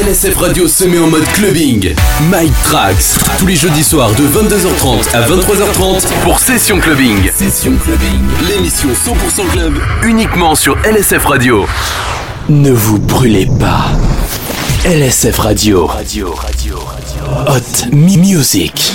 LSF Radio se met en mode clubbing. Mike Trax, tous les jeudis soirs de 22h30 à 23h30 pour Session Clubbing. Session Clubbing, l'émission 100% club, uniquement sur LSF Radio. Ne vous brûlez pas. LSF Radio. Radio, radio, radio. Hot Music.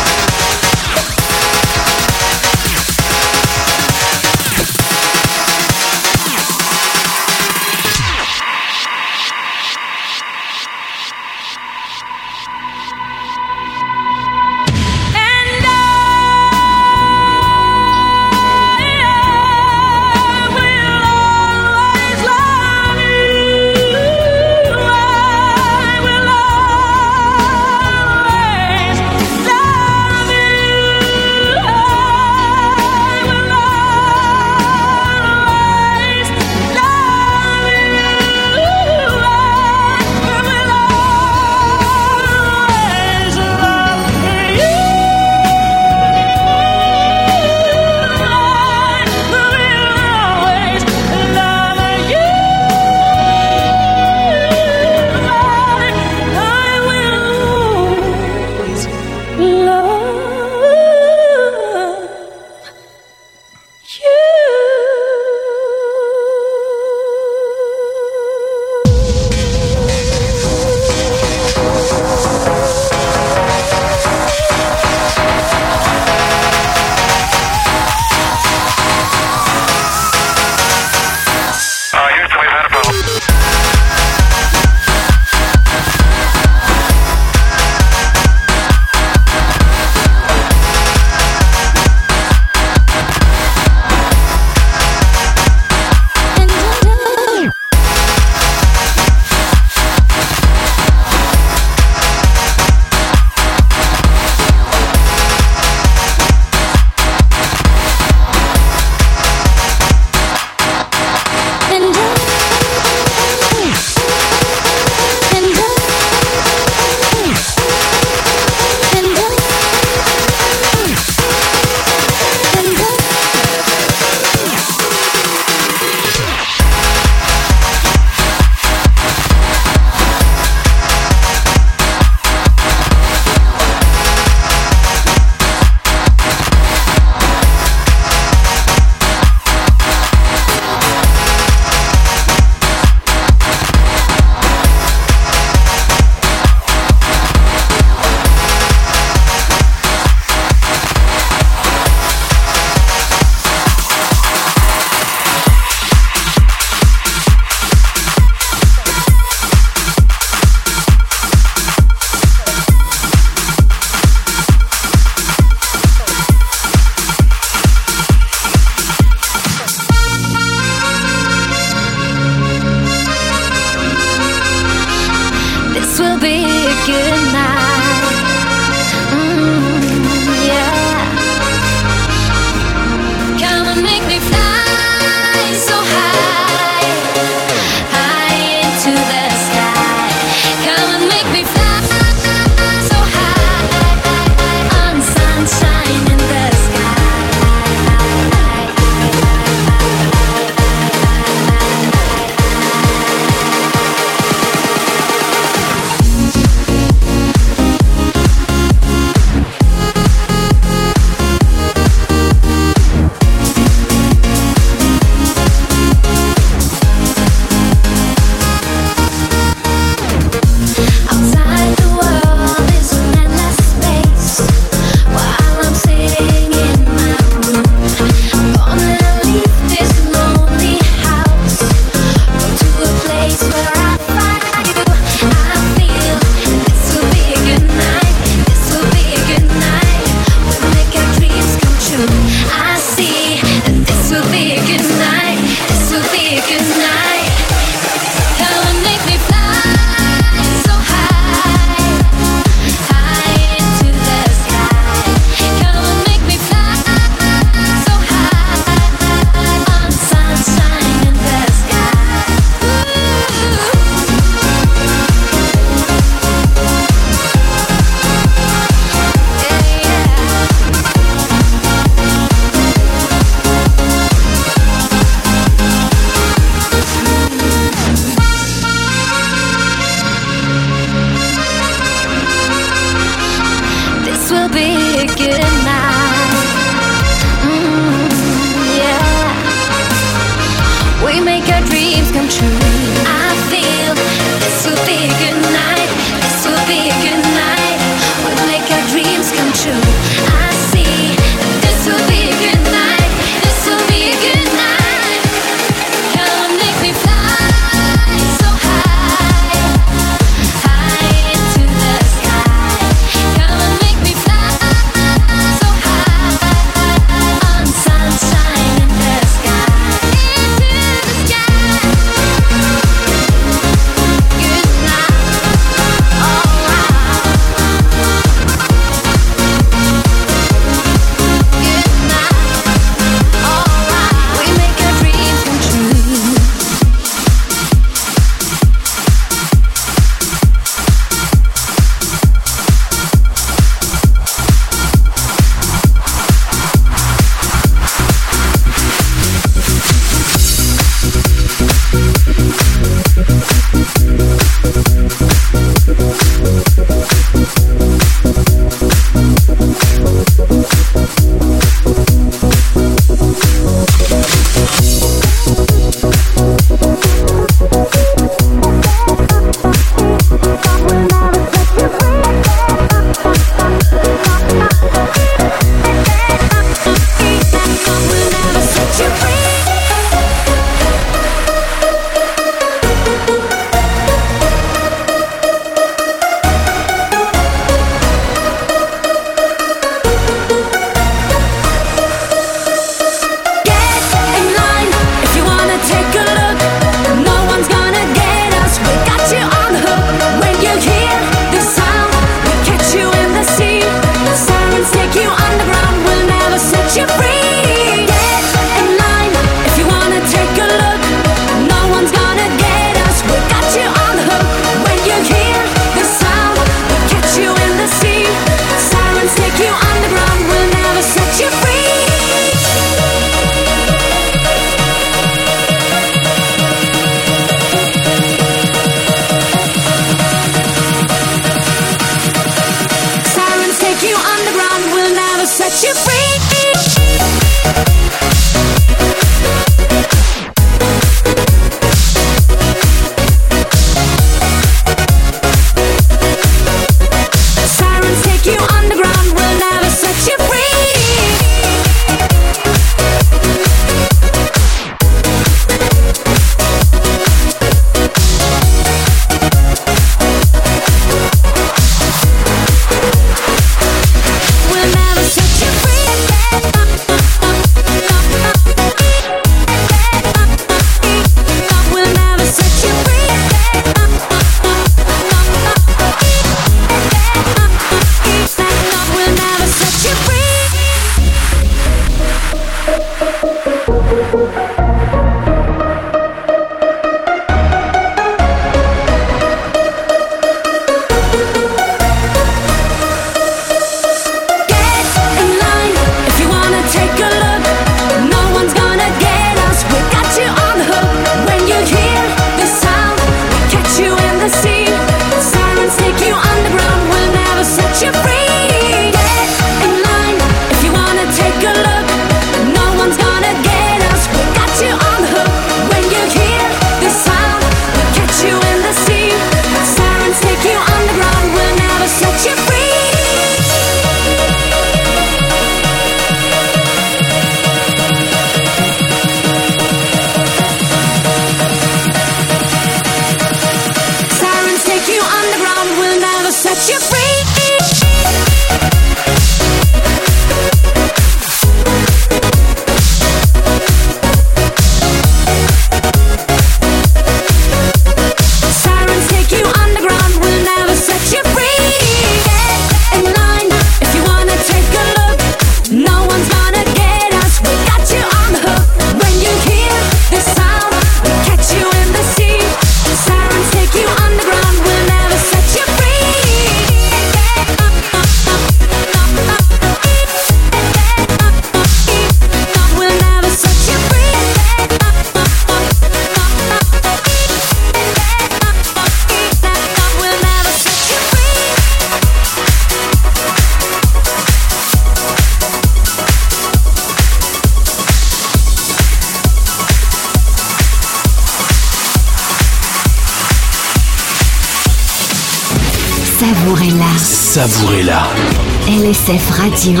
LSF Radio.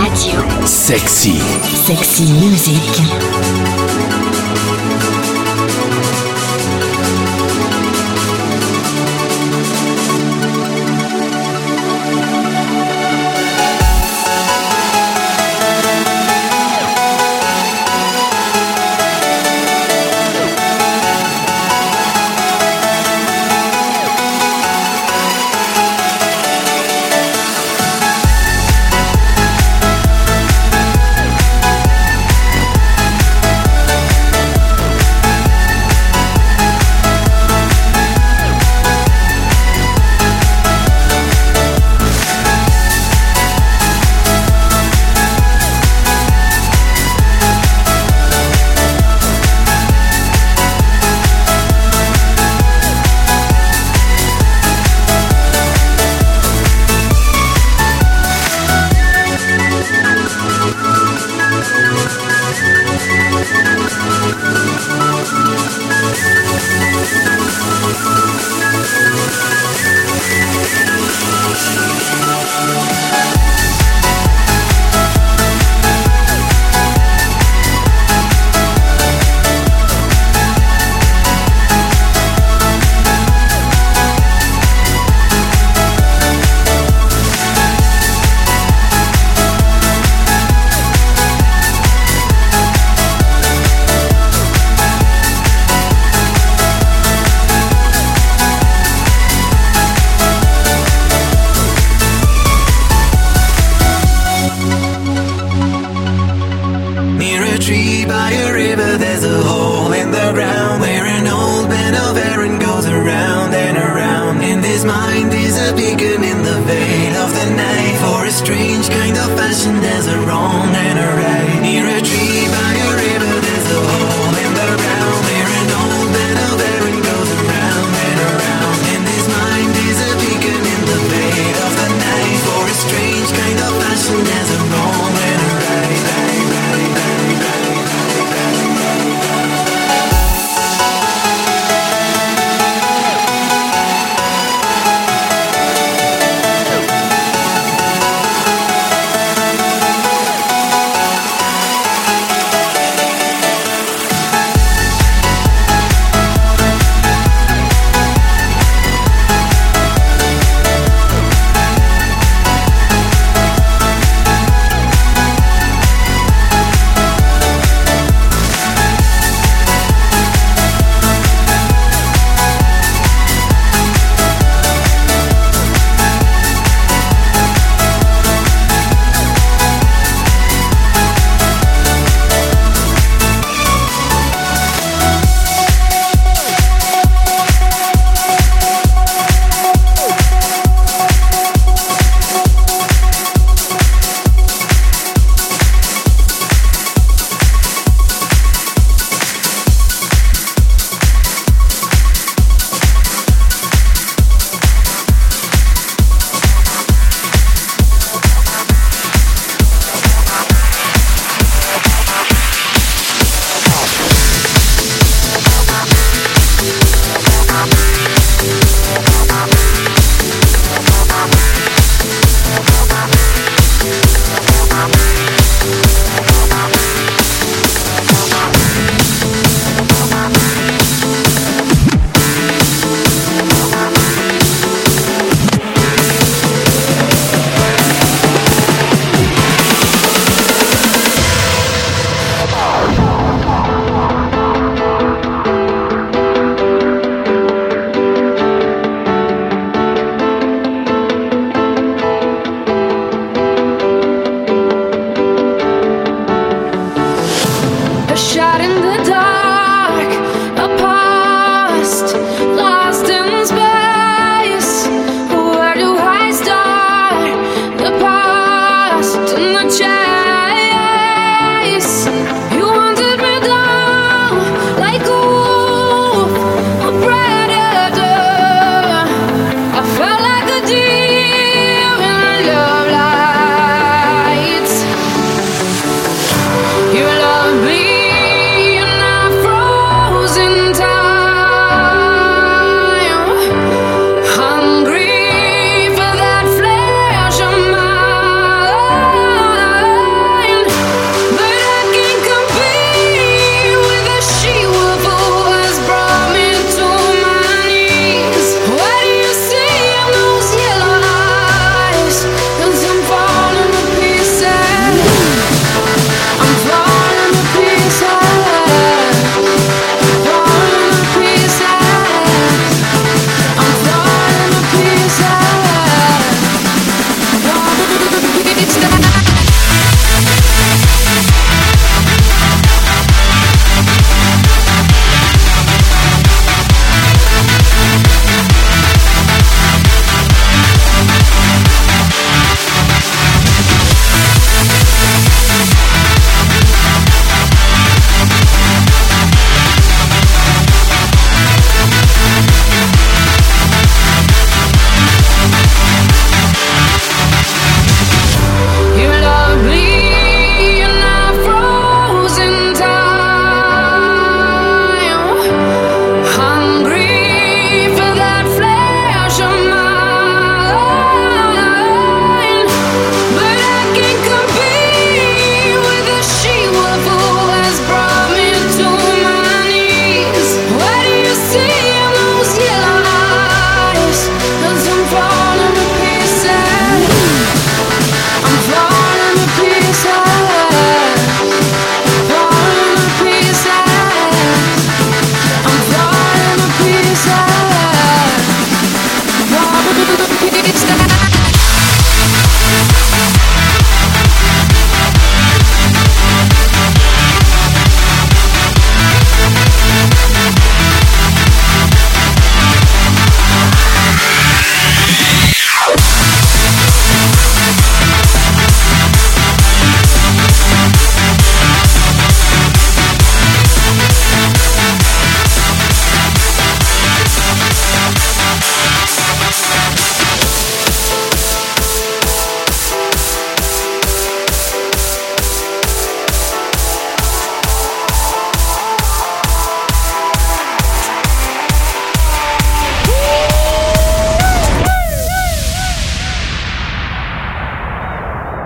Sexy. Sexy Music.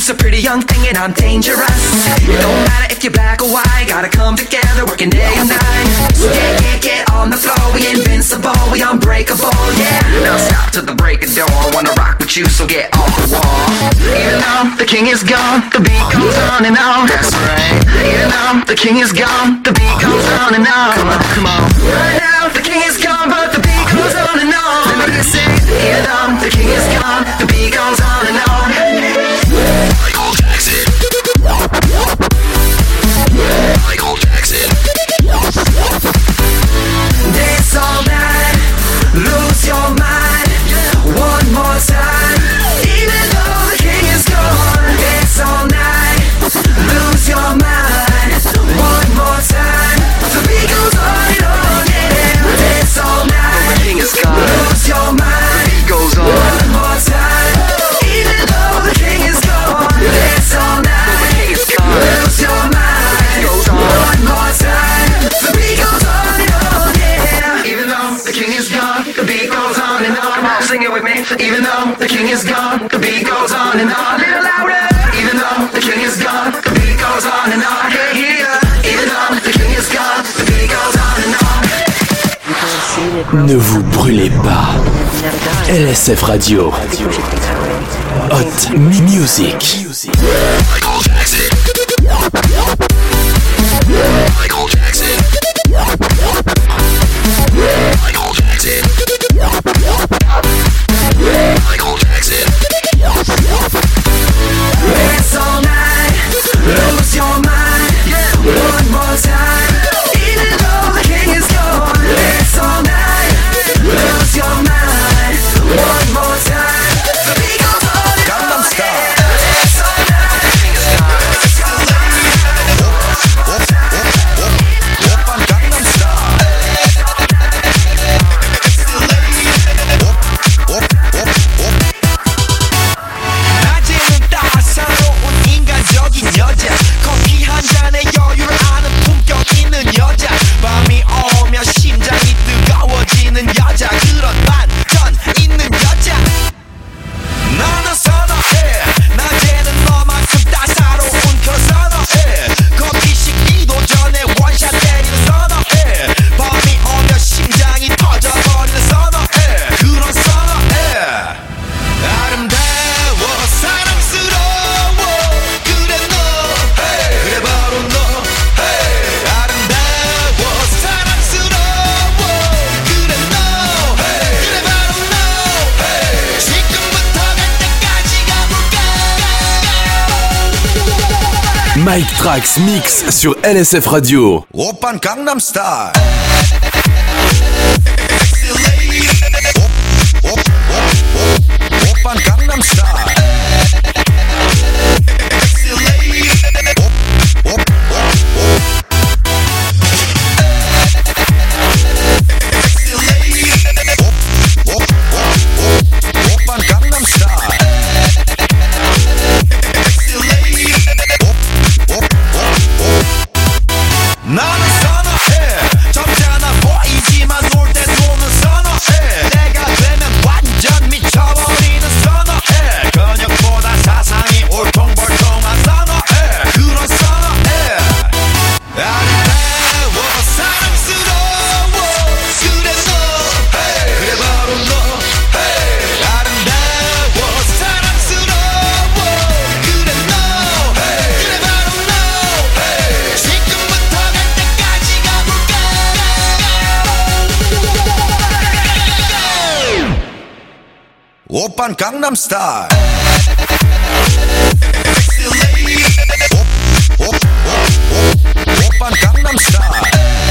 moves a pretty young thing and I'm dangerous. It don't matter if you're black or white, gotta come together working day and night. So get, get, get on the floor, we invincible, we unbreakable, yeah. Now stop to the break of dawn, wanna rock with you, so get off the wall. Even though the king is gone, the beat goes on and on. That's right. Even though the king is gone, the beat goes on and on. Come on, come on. Right now the king is gone, but the beat goes on and on. Let me see. Even though the king is gone. Ne vous brûlez pas. LSF Radio. Hot Music. Mix sur LSF Radio. Open Gangnam Style. Open Gangnam Style. Gangnam Style. Open Gangnam Style.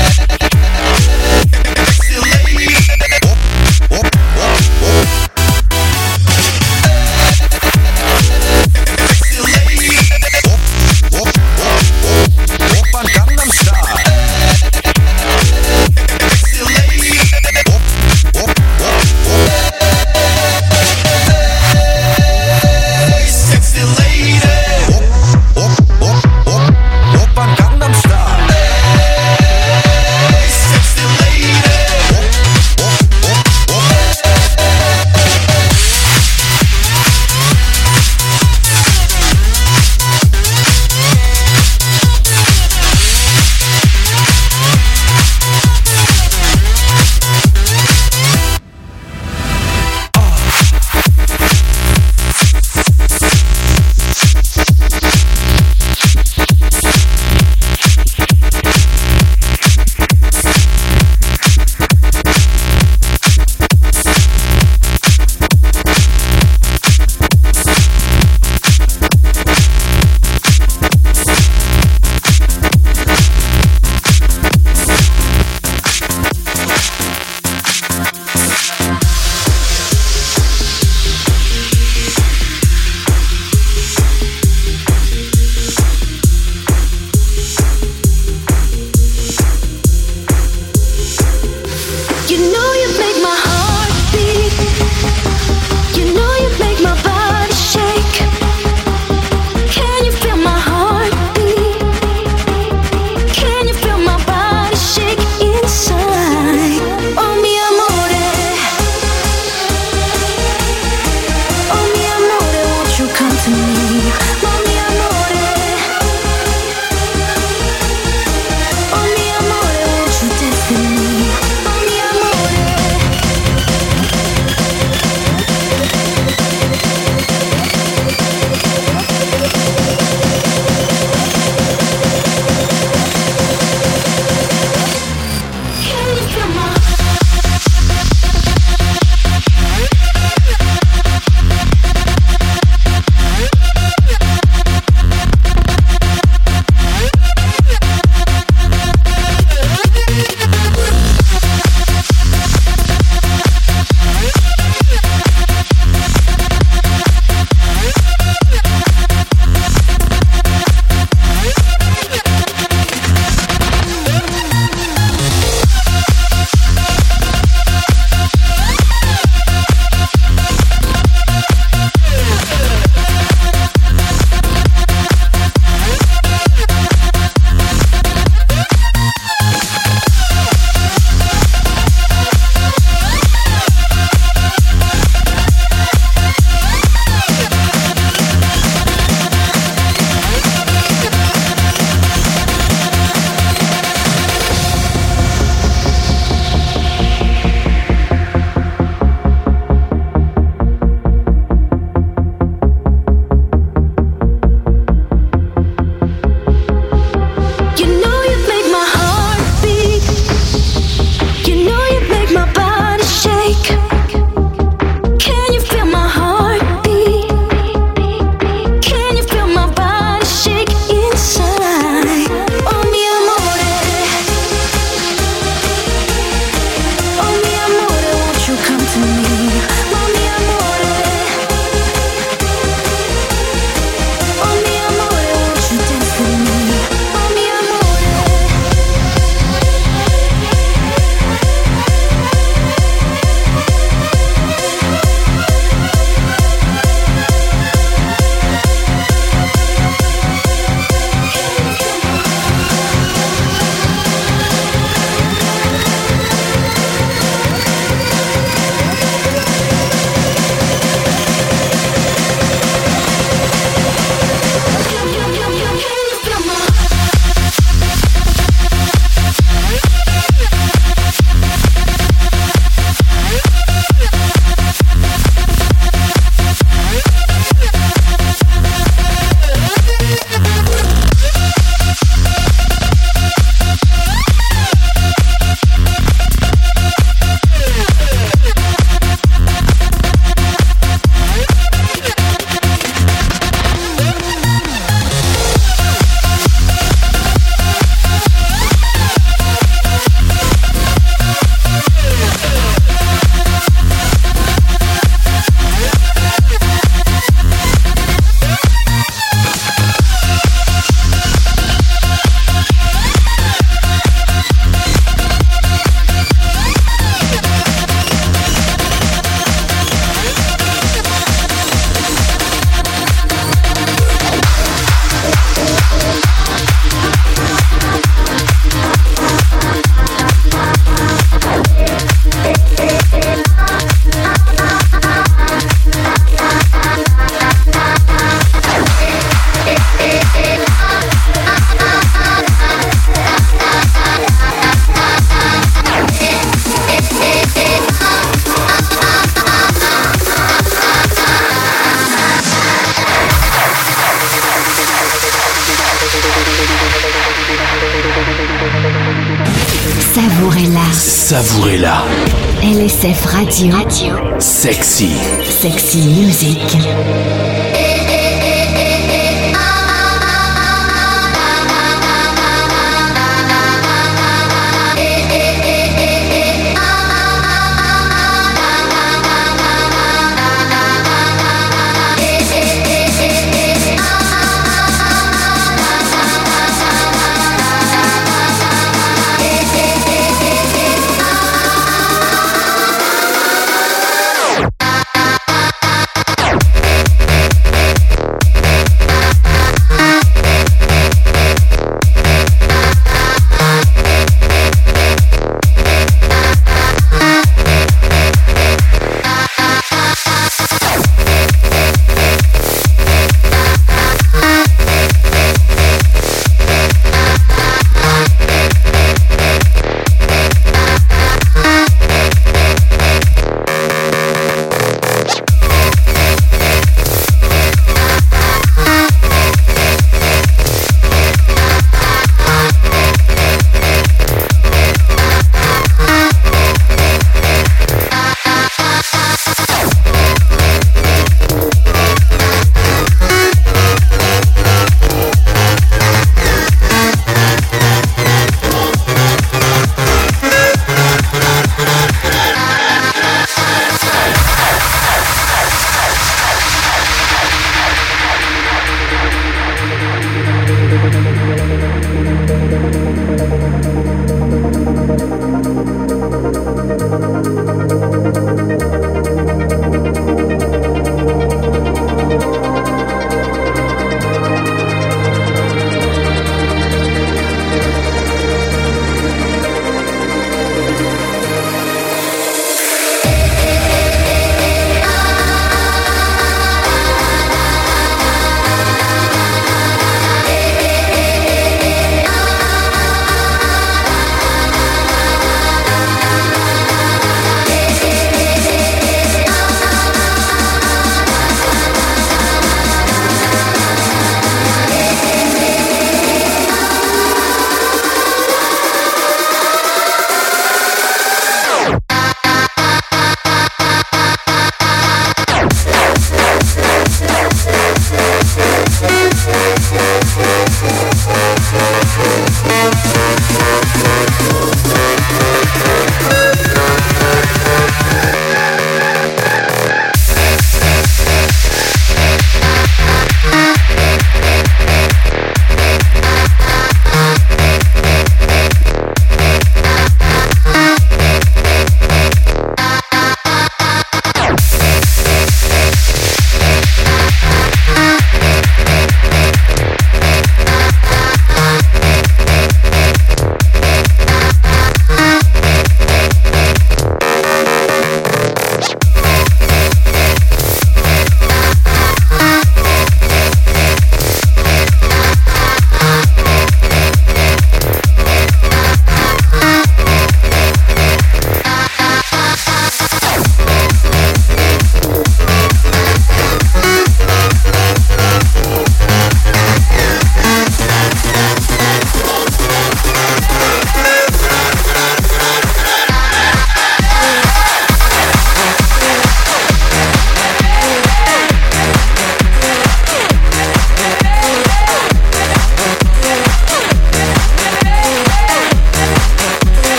LSF Radio. Sexy. Sexy Music.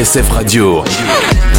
LSF Radio.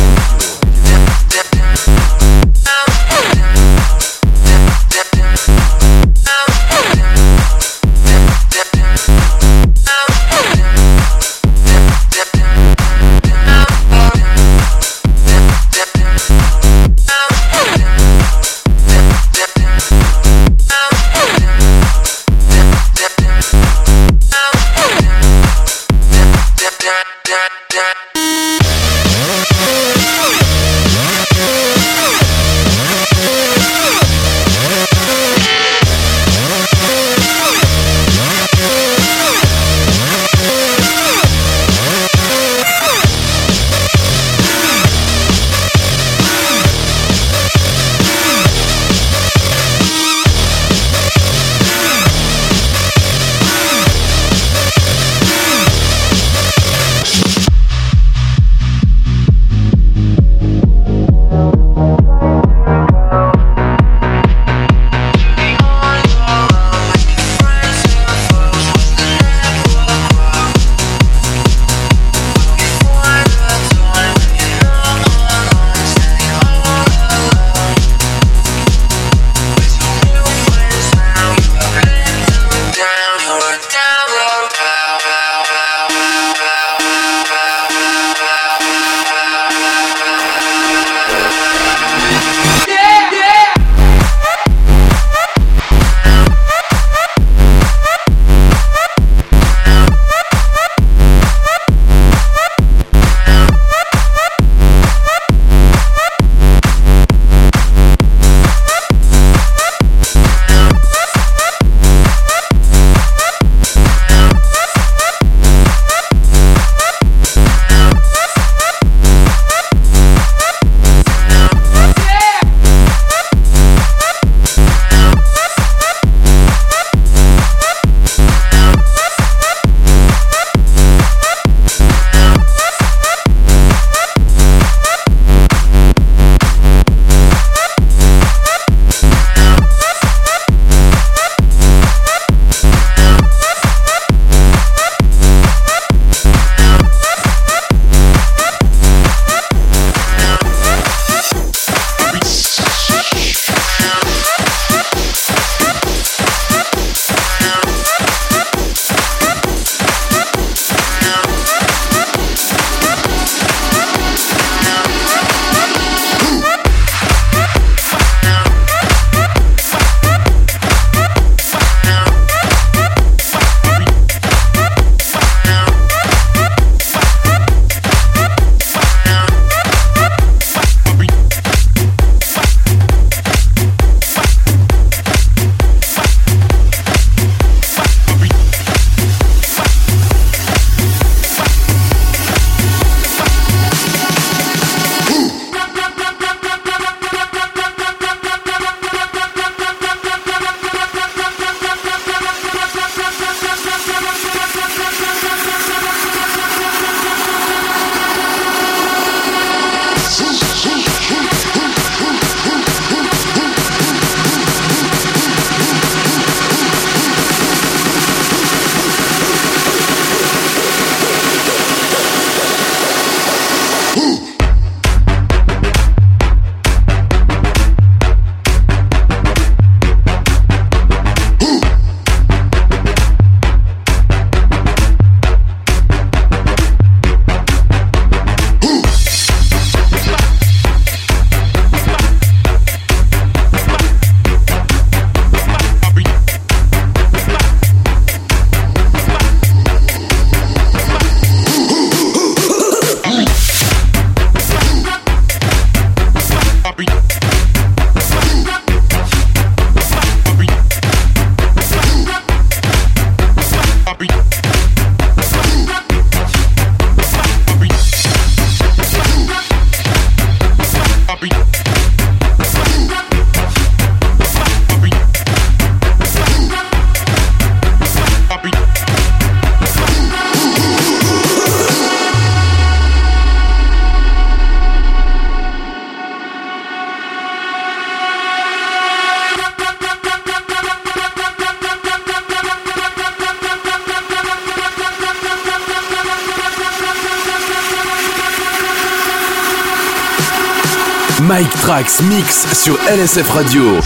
Trax Mix sur LSF Radio.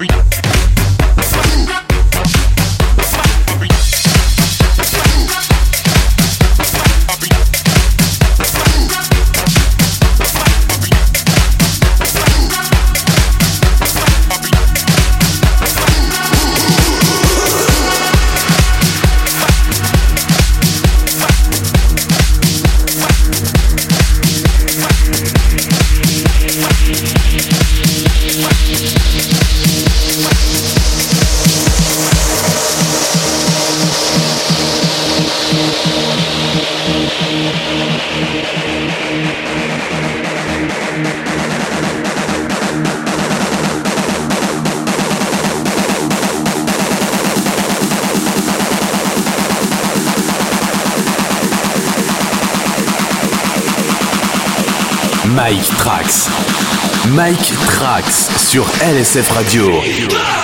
I'll. Sur LSF Radio.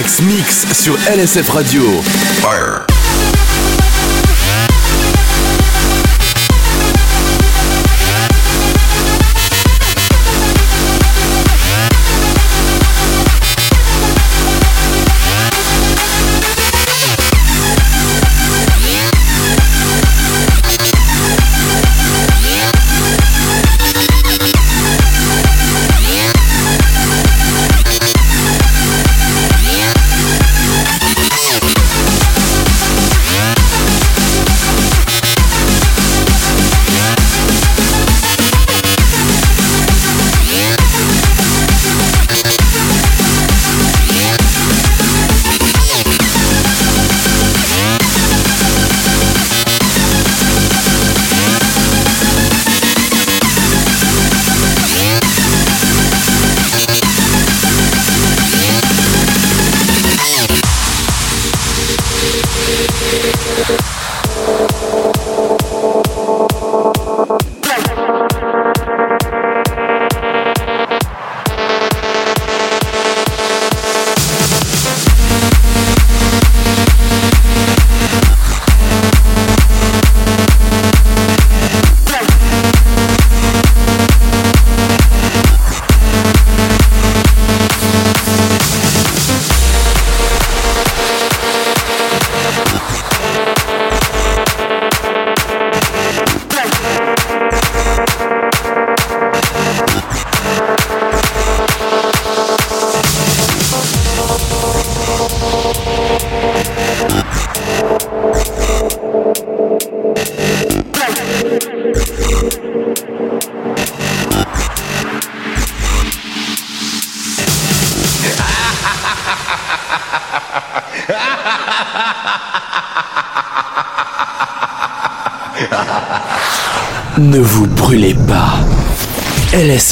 Trax Mix sur LSF Radio.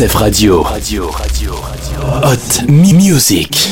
Radio. Radio, radio, radio. Hot. Music.